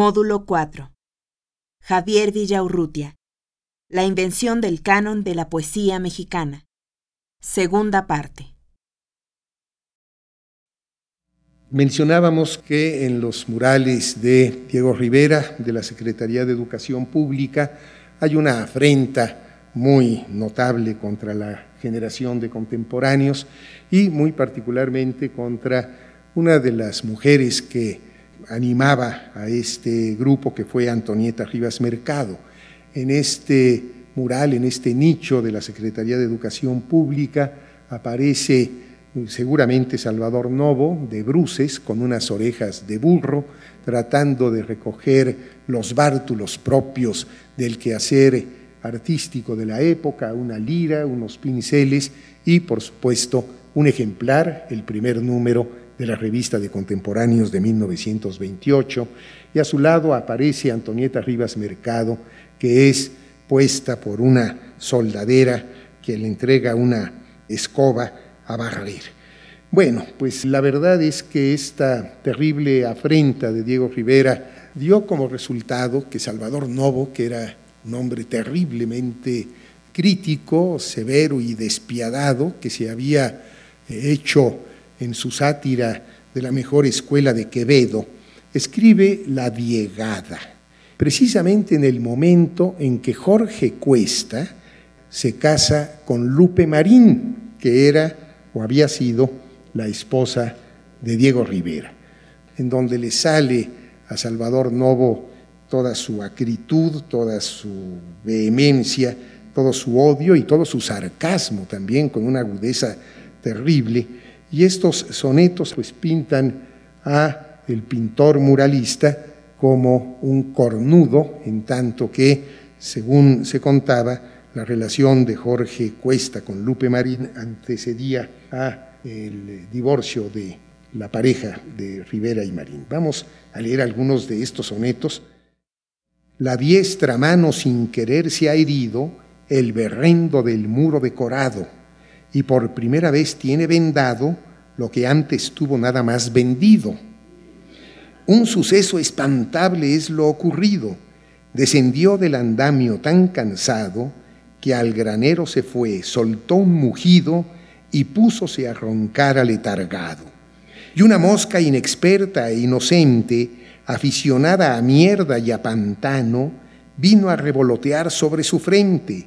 Módulo 4. Javier Villaurrutia. La invención del canon de la poesía mexicana. Segunda parte. Mencionábamos que en los murales de Diego Rivera, de la Secretaría de Educación Pública, hay una afrenta muy notable contra la generación de contemporáneos y muy particularmente contra una de las mujeres que animaba a este grupo que fue Antonieta Rivas Mercado. En este mural, en este nicho de la Secretaría de Educación Pública, aparece seguramente Salvador Novo de bruces con unas orejas de burro, tratando de recoger los bártulos propios del quehacer artístico de la época, una lira, unos pinceles y, por supuesto, un ejemplar, el primer número de la revista de contemporáneos de 1928, y a su lado aparece Antonieta Rivas Mercado, que es puesta por una soldadera que le entrega una escoba a barrer. Bueno, pues la verdad es que esta terrible afrenta de Diego Rivera dio como resultado que Salvador Novo, que era un hombre terriblemente crítico, severo y despiadado, que se había hecho en su sátira de la mejor escuela de Quevedo, escribe La Diegada, precisamente en el momento en que Jorge Cuesta se casa con Lupe Marín, que era o había sido la esposa de Diego Rivera, en donde le sale a Salvador Novo toda su acritud, toda su vehemencia, todo su odio y todo su sarcasmo también, con una agudeza terrible, y estos sonetos pues pintan a el pintor muralista como un cornudo, en tanto que, según se contaba, la relación de Jorge Cuesta con Lupe Marín antecedía a el divorcio de la pareja de Rivera y Marín. Vamos a leer algunos de estos sonetos. La diestra mano sin querer se ha herido el berrendo del muro decorado y por primera vez tiene vendado lo que antes tuvo nada más vendido. Un suceso espantable es lo ocurrido. Descendió del andamio tan cansado que al granero se fue, soltó un mugido y púsose a roncar aletargado. Y una mosca inexperta e inocente, aficionada a mierda y a pantano, vino a revolotear sobre su frente,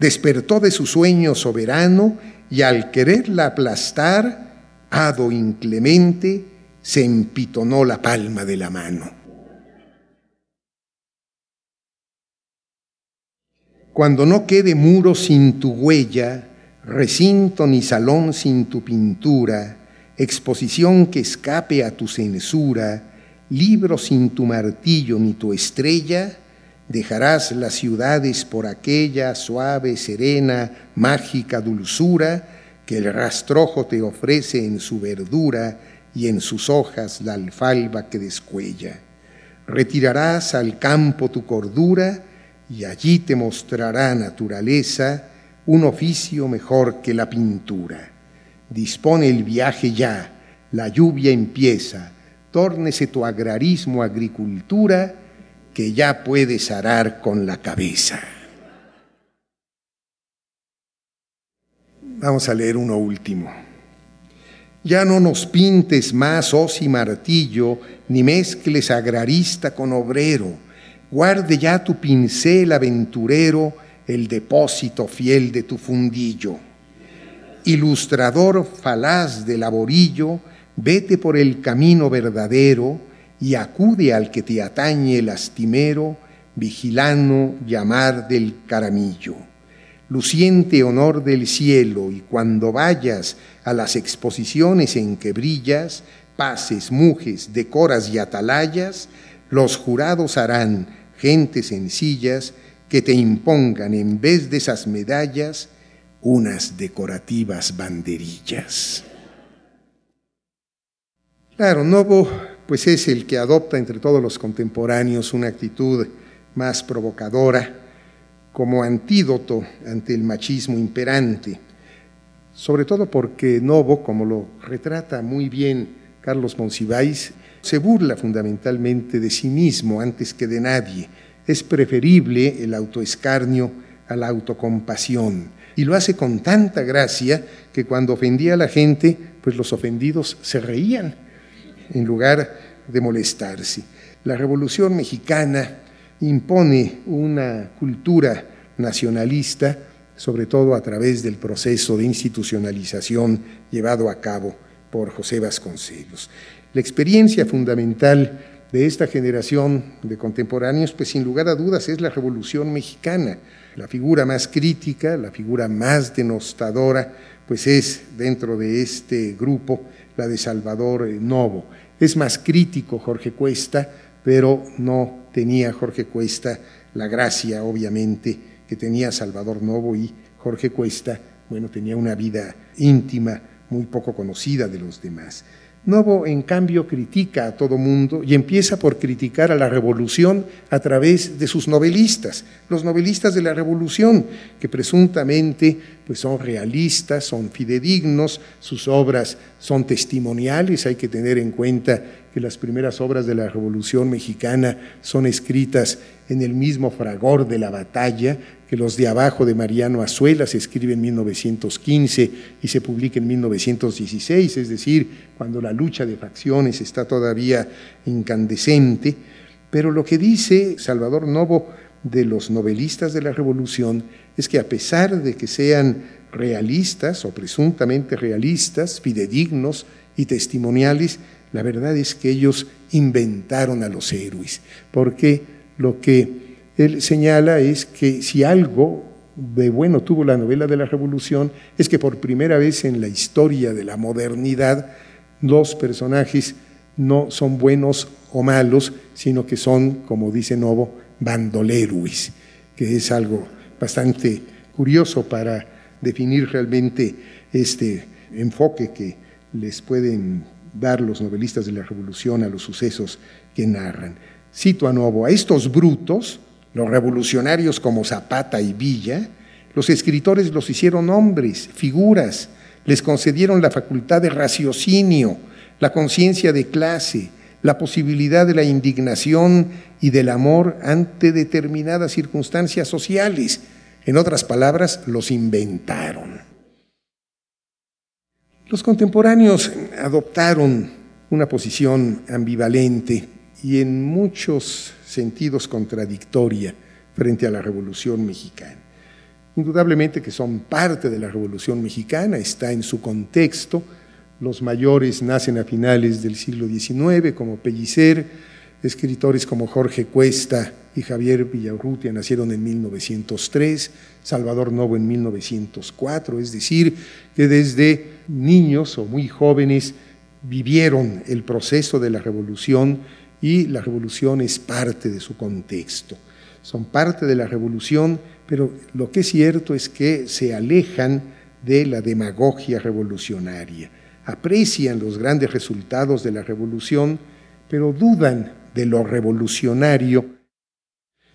despertó de su sueño soberano y al quererla aplastar, hado inclemente, se empitonó la palma de la mano. Cuando no quede muro sin tu huella, recinto ni salón sin tu pintura, exposición que escape a tu censura, libro sin tu martillo ni tu estrella, dejarás las ciudades por aquella suave, serena, mágica dulzura que el rastrojo te ofrece en su verdura y en sus hojas la alfalba que descuella. Retirarás al campo tu cordura y allí te mostrará naturaleza un oficio mejor que la pintura. Dispone el viaje ya, la lluvia empieza, tórnese tu agrarismo agricultura, que ya puedes arar con la cabeza. Vamos a leer uno último. Ya no nos pintes más hoz y martillo, ni mezcles agrarista con obrero. Guarde ya tu pincel aventurero, el depósito fiel de tu fundillo. Ilustrador falaz de laborillo, vete por el camino verdadero y acude al que te atañe lastimero, vigilano llamar del caramillo luciente honor del cielo, y cuando vayas a las exposiciones en que brillas, pases, mujes, decoras y atalayas, los jurados harán gentes sencillas que te impongan en vez de esas medallas unas decorativas banderillas. Claro, Novo pues es el que adopta entre todos los contemporáneos una actitud más provocadora, como antídoto ante el machismo imperante, sobre todo porque Novo, como lo retrata muy bien Carlos Monsiváis, Se burla fundamentalmente de sí mismo antes que de nadie. Es preferible el autoescarnio a la autocompasión. Y lo hace con tanta gracia que cuando ofendía a la gente, pues los ofendidos se reían en lugar de molestarse. La Revolución Mexicana impone una cultura nacionalista, sobre todo a través del proceso de institucionalización llevado a cabo por José Vasconcelos. La experiencia fundamental de esta generación de contemporáneos, pues sin lugar a dudas es la Revolución Mexicana. La figura más crítica, la figura más denostadora, pues es dentro de este grupo la de Salvador Novo. Es más crítico Jorge Cuesta, pero no tenía Jorge Cuesta la gracia, obviamente, que tenía Salvador Novo y Jorge Cuesta, bueno, tenía una vida íntima muy poco conocida de los demás. Novo, en cambio, critica a todo mundo y empieza por criticar a la revolución a través de sus novelistas, los novelistas de la revolución, que presuntamente pues, son realistas, son fidedignos, sus obras son testimoniales, hay que tener en cuenta que las primeras obras de la revolución mexicana son escritas en el mismo fragor de la batalla, que los de abajo de Mariano Azuela se escribe en 1915 y se publica en 1916, es decir, cuando la lucha de facciones está todavía incandescente. Pero lo que dice Salvador Novo de los novelistas de la Revolución es que a pesar de que sean realistas o presuntamente realistas, fidedignos y testimoniales, la verdad es que ellos inventaron a los héroes, porque lo que él señala es que si algo de bueno tuvo la novela de la Revolución es que por primera vez en la historia de la modernidad los personajes no son buenos o malos, sino que son, como dice Novo, bandoleruis, que es algo bastante curioso para definir realmente este enfoque que les pueden dar los novelistas de la Revolución a los sucesos que narran. Cito a Novo, a estos brutos, los revolucionarios como Zapata y Villa, los escritores los hicieron hombres, figuras, les concedieron la facultad de raciocinio, la conciencia de clase, la posibilidad de la indignación y del amor ante determinadas circunstancias sociales. En otras palabras, los inventaron. Los contemporáneos adoptaron una posición ambivalente y en muchos sentidos contradictoria frente a la Revolución Mexicana. Indudablemente que son parte de la Revolución Mexicana, está en su contexto. Los mayores nacen a finales del siglo XIX, como Pellicer, escritores como Jorge Cuesta y Javier Villarrutia nacieron en 1903, Salvador Novo en 1904, es decir, que desde niños o muy jóvenes vivieron el proceso de la revolución y la revolución es parte de su contexto. Son parte de la revolución, pero lo que es cierto es que se alejan de la demagogia revolucionaria. Aprecian los grandes resultados de la revolución, pero dudan de lo revolucionario.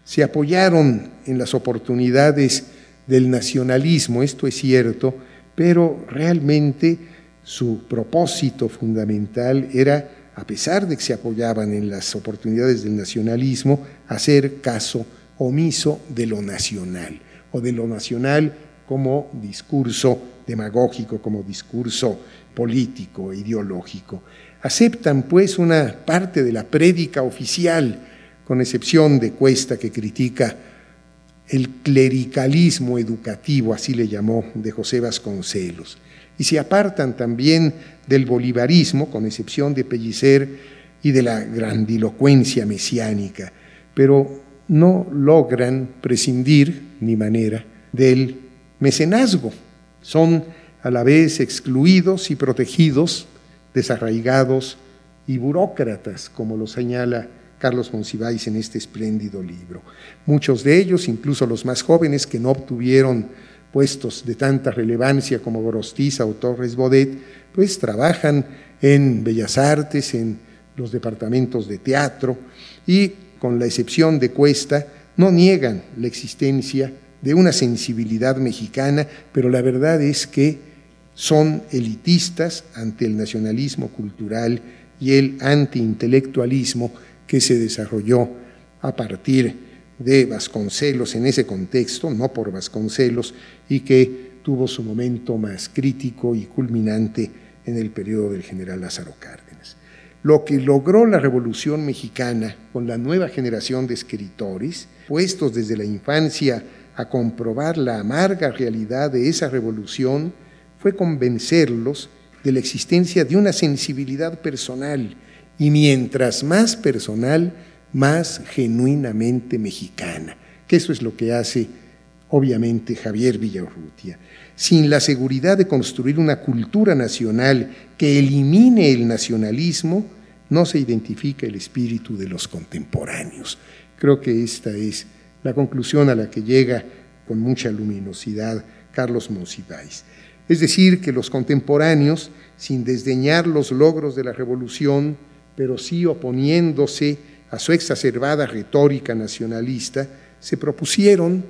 Se apoyaron en las oportunidades del nacionalismo, esto es cierto, pero realmente su propósito fundamental era a pesar de que se apoyaban en las oportunidades del nacionalismo, hacer caso omiso de lo nacional, o de lo nacional como discurso demagógico, como discurso político, ideológico. Aceptan pues una parte de la prédica oficial, con excepción de Cuesta que critica el clericalismo educativo, así le llamó de José Vasconcelos y se apartan también del bolivarismo, con excepción de Pellicer y de la grandilocuencia mesiánica, pero no logran prescindir ni manera del mecenazgo. Son a la vez excluidos y protegidos, desarraigados y burócratas, como lo señala Carlos Monsiváis en este espléndido libro. Muchos de ellos, incluso los más jóvenes que no obtuvieron puestos de tanta relevancia como Gorostiza o Torres Bodet, pues trabajan en Bellas Artes, en los departamentos de teatro y, con la excepción de Cuesta, no niegan la existencia de una sensibilidad mexicana, pero la verdad es que son elitistas ante el nacionalismo cultural y el antiintelectualismo que se desarrolló a partir de Vasconcelos en ese contexto, no por Vasconcelos, y que tuvo su momento más crítico y culminante en el periodo del general Lázaro Cárdenas. Lo que logró la Revolución Mexicana con la nueva generación de escritores, puestos desde la infancia a comprobar la amarga realidad de esa revolución, fue convencerlos de la existencia de una sensibilidad personal, y mientras más personal, más genuinamente mexicana, que eso es lo que hace obviamente Javier Villaurrutia. Sin la seguridad de construir una cultura nacional que elimine el nacionalismo, no se identifica el espíritu de los contemporáneos. Creo que esta es la conclusión a la que llega con mucha luminosidad Carlos Monsiváis. Es decir, que los contemporáneos, sin desdeñar los logros de la revolución, pero sí oponiéndose a su exacerbada retórica nacionalista, se propusieron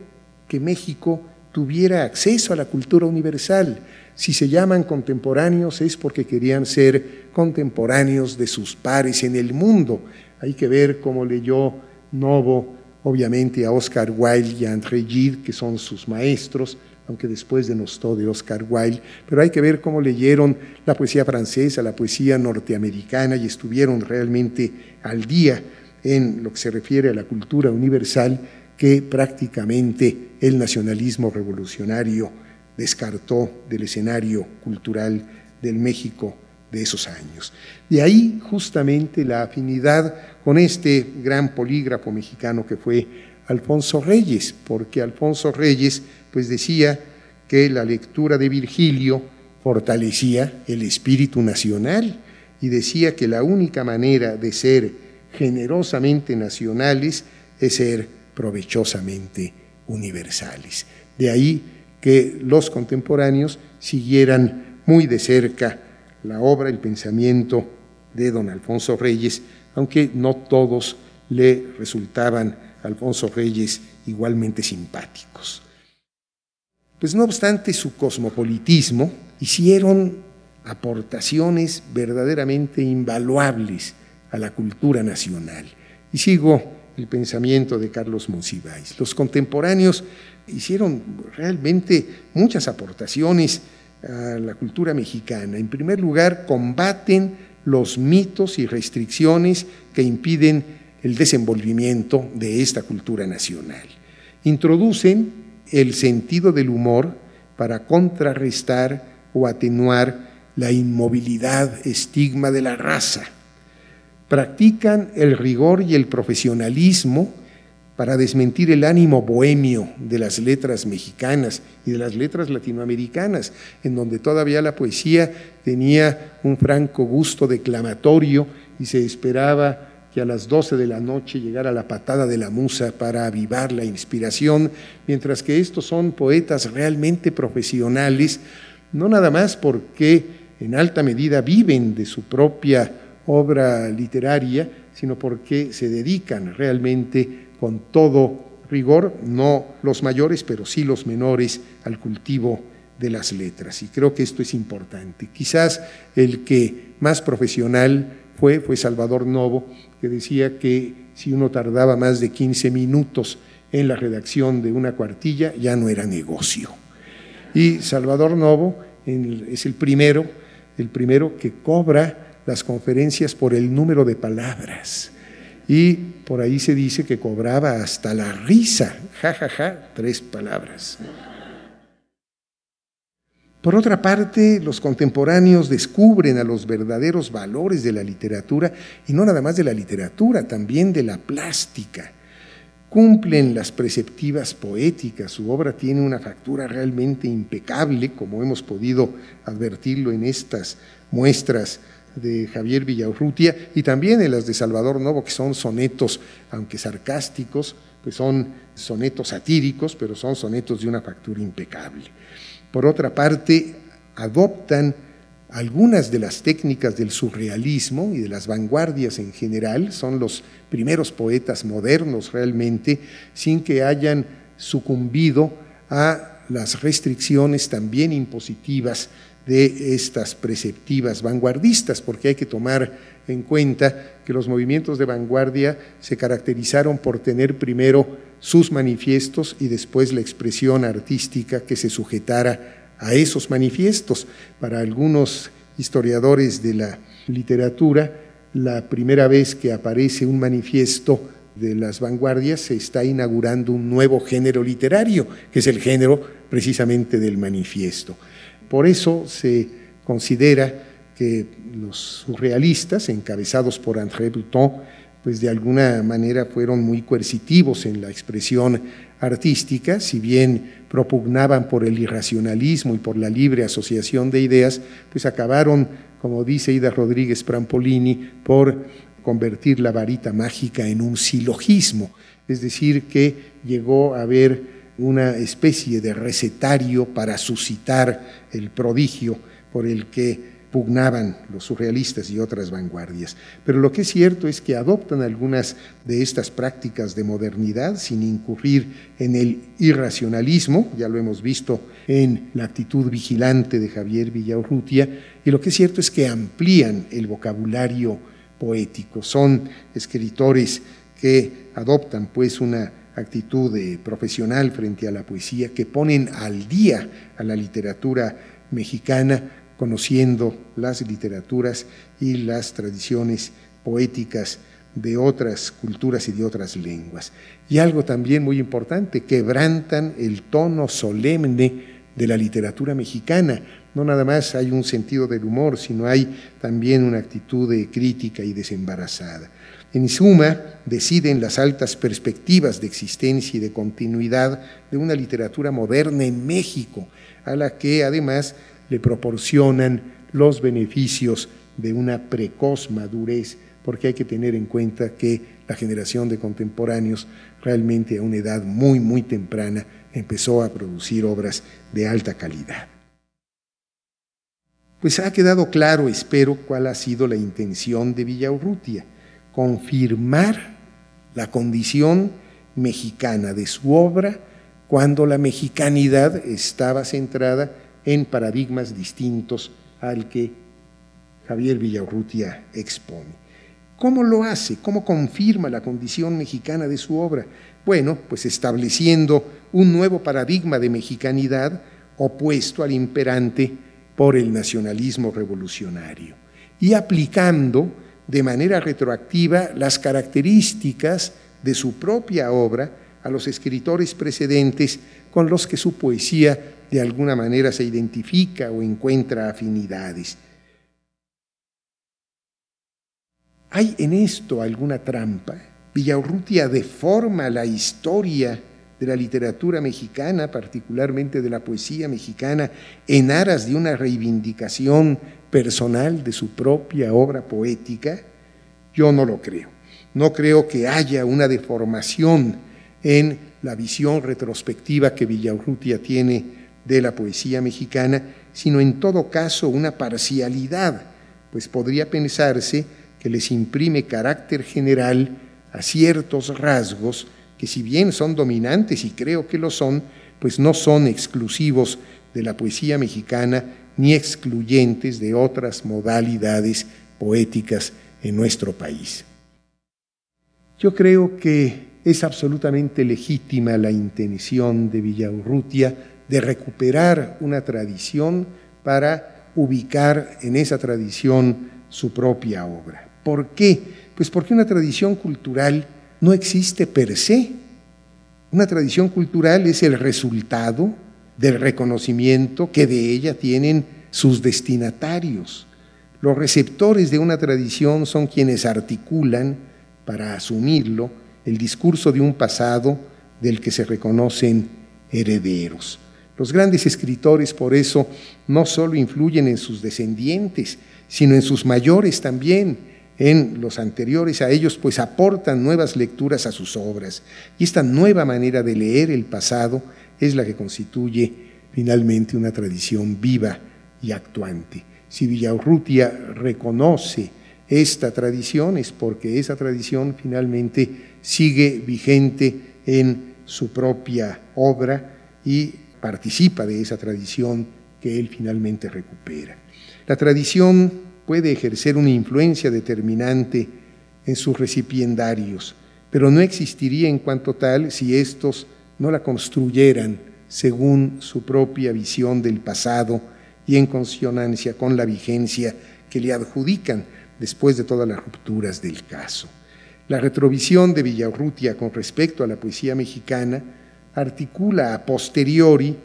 que México tuviera acceso a la cultura universal. Si se llaman contemporáneos es porque querían ser contemporáneos de sus pares en el mundo. Hay que ver cómo leyó Novo, obviamente, a Oscar Wilde y a André Gide, que son sus maestros, aunque después denostó de Oscar Wilde, pero hay que ver cómo leyeron la poesía francesa, la poesía norteamericana y estuvieron realmente al día en lo que se refiere a la cultura universal que prácticamente el nacionalismo revolucionario descartó del escenario cultural del México de esos años. De ahí justamente la afinidad con este gran polígrafo mexicano que fue Alfonso Reyes, porque Alfonso Reyes pues decía que la lectura de Virgilio fortalecía el espíritu nacional y decía que la única manera de ser generosamente nacionales es ser provechosamente universales. De ahí que los contemporáneos siguieran muy de cerca la obra, el pensamiento de don Alfonso Reyes, aunque no todos le resultaban Alfonso Reyes igualmente simpáticos. Pues no obstante su cosmopolitismo, hicieron aportaciones verdaderamente invaluables a la cultura nacional. Y sigo el pensamiento de Carlos Monsiváis. Los contemporáneos hicieron realmente muchas aportaciones a la cultura mexicana. En primer lugar, combaten los mitos y restricciones que impiden el desenvolvimiento de esta cultura nacional. Introducen el sentido del humor para contrarrestar o atenuar la inmovilidad, estigma de la raza. Practican el rigor y el profesionalismo para desmentir el ánimo bohemio de las letras mexicanas y de las letras latinoamericanas, en donde todavía la poesía tenía un franco gusto declamatorio y se esperaba que a las 12 de la noche llegara la patada de la musa para avivar la inspiración, mientras que estos son poetas realmente profesionales, no nada más porque en alta medida viven de su propia obra literaria, sino porque se dedican realmente con todo rigor, no los mayores, pero sí los menores, al cultivo de las letras. Y creo que esto es importante. Quizás el que más profesional fue, fue Salvador Novo, que decía que si uno tardaba más de 15 minutos en la redacción de una cuartilla, ya no era negocio. Y Salvador Novo es el primero, el primero que cobra las conferencias por el número de palabras. Y por ahí se dice que cobraba hasta la risa, jajaja, ja, ja, tres palabras. Por otra parte, los contemporáneos descubren a los verdaderos valores de la literatura, y no nada más de la literatura, también de la plástica. Cumplen las preceptivas poéticas, su obra tiene una factura realmente impecable, como hemos podido advertirlo en estas muestras de Javier Villaurrutia y también en las de Salvador Novo, que son sonetos, aunque sarcásticos, pues son sonetos satíricos, pero son sonetos de una factura impecable. Por otra parte, adoptan algunas de las técnicas del surrealismo y de las vanguardias en general, son los primeros poetas modernos realmente, sin que hayan sucumbido a las restricciones también impositivas de estas preceptivas vanguardistas, porque hay que tomar en cuenta que los movimientos de vanguardia se caracterizaron por tener primero sus manifiestos y después la expresión artística que se sujetara a esos manifiestos. Para algunos historiadores de la literatura, la primera vez que aparece un manifiesto de las vanguardias se está inaugurando un nuevo género literario, que es el género precisamente del manifiesto. Por eso se considera que los surrealistas, encabezados por André Breton, pues de alguna manera fueron muy coercitivos en la expresión artística, si bien propugnaban por el irracionalismo y por la libre asociación de ideas, pues acabaron, como dice Ida Rodríguez Prampolini, por convertir la varita mágica en un silogismo, es decir, que llegó a haber una especie de recetario para suscitar el prodigio por el que pugnaban los surrealistas y otras vanguardias. Pero lo que es cierto es que adoptan algunas de estas prácticas de modernidad sin incurrir en el irracionalismo, ya lo hemos visto en la actitud vigilante de Javier Villaurrutia, y lo que es cierto es que amplían el vocabulario poético. Son escritores que adoptan pues una actitud profesional frente a la poesía, que ponen al día a la literatura mexicana conociendo las literaturas y las tradiciones poéticas de otras culturas y de otras lenguas. Y algo también muy importante, quebrantan el tono solemne de la literatura mexicana. No nada más hay un sentido del humor, sino hay también una actitud de crítica y desembarazada. En suma, deciden las altas perspectivas de existencia y de continuidad de una literatura moderna en México, a la que además le proporcionan los beneficios de una precoz madurez, porque hay que tener en cuenta que la generación de contemporáneos realmente a una edad muy, muy temprana empezó a producir obras de alta calidad. Pues ha quedado claro, espero, cuál ha sido la intención de Villaurrutia, confirmar la condición mexicana de su obra cuando la mexicanidad estaba centrada en paradigmas distintos al que Javier Villaurrutia expone. ¿Cómo lo hace? ¿Cómo confirma la condición mexicana de su obra? Bueno, pues estableciendo un nuevo paradigma de mexicanidad opuesto al imperante por el nacionalismo revolucionario y aplicando de manera retroactiva las características de su propia obra a los escritores precedentes con los que su poesía de alguna manera se identifica o encuentra afinidades. ¿Hay en esto alguna trampa? Villaurrutia deforma la historia de la literatura mexicana, particularmente de la poesía mexicana, en aras de una reivindicación personal de su propia obra poética? Yo no lo creo. No creo que haya una deformación en la visión retrospectiva que Villaurrutia tiene de la poesía mexicana, sino en todo caso una parcialidad, pues podría pensarse que les imprime carácter general a ciertos rasgos que si bien son dominantes, y creo que lo son, pues no son exclusivos de la poesía mexicana ni excluyentes de otras modalidades poéticas en nuestro país. Yo creo que es absolutamente legítima la intención de Villaurrutia de recuperar una tradición para ubicar en esa tradición su propia obra. ¿Por qué? Pues porque una tradición cultural no existe per se. Una tradición cultural es el resultado del reconocimiento que de ella tienen sus destinatarios. Los receptores de una tradición son quienes articulan, para asumirlo, el discurso de un pasado del que se reconocen herederos. Los grandes escritores, por eso, no solo influyen en sus descendientes, sino en sus mayores también, en los anteriores a ellos, pues aportan nuevas lecturas a sus obras. Y esta nueva manera de leer el pasado es la que constituye finalmente una tradición viva y actuante. Si Villaurrutia reconoce esta tradición es porque esa tradición finalmente sigue vigente en su propia obra y participa de esa tradición que él finalmente recupera. La tradición puede ejercer una influencia determinante en sus recipiendarios, pero no existiría en cuanto tal si éstos no la construyeran según su propia visión del pasado y en consonancia con la vigencia que le adjudican después de todas las rupturas del caso. La retrovisión de Villaurrutia con respecto a la poesía mexicana articula a posteriori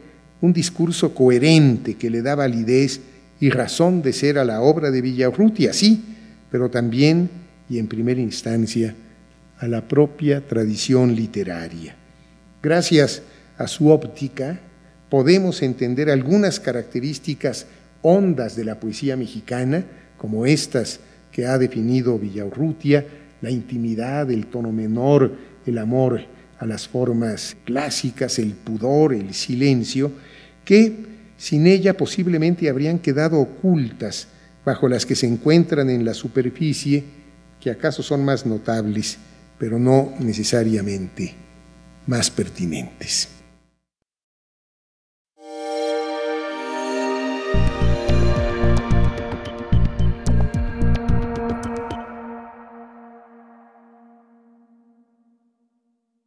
un discurso coherente que le da validez y razón de ser a la obra de Villaurrutia, sí, pero también y en primera instancia a la propia tradición literaria. Gracias a su óptica podemos entender algunas características hondas de la poesía mexicana, como estas que ha definido Villaurrutia, la intimidad, el tono menor, el amor a las formas clásicas, el pudor, el silencio, que sin ella posiblemente habrían quedado ocultas bajo las que se encuentran en la superficie, que acaso son más notables, pero no necesariamente más pertinentes.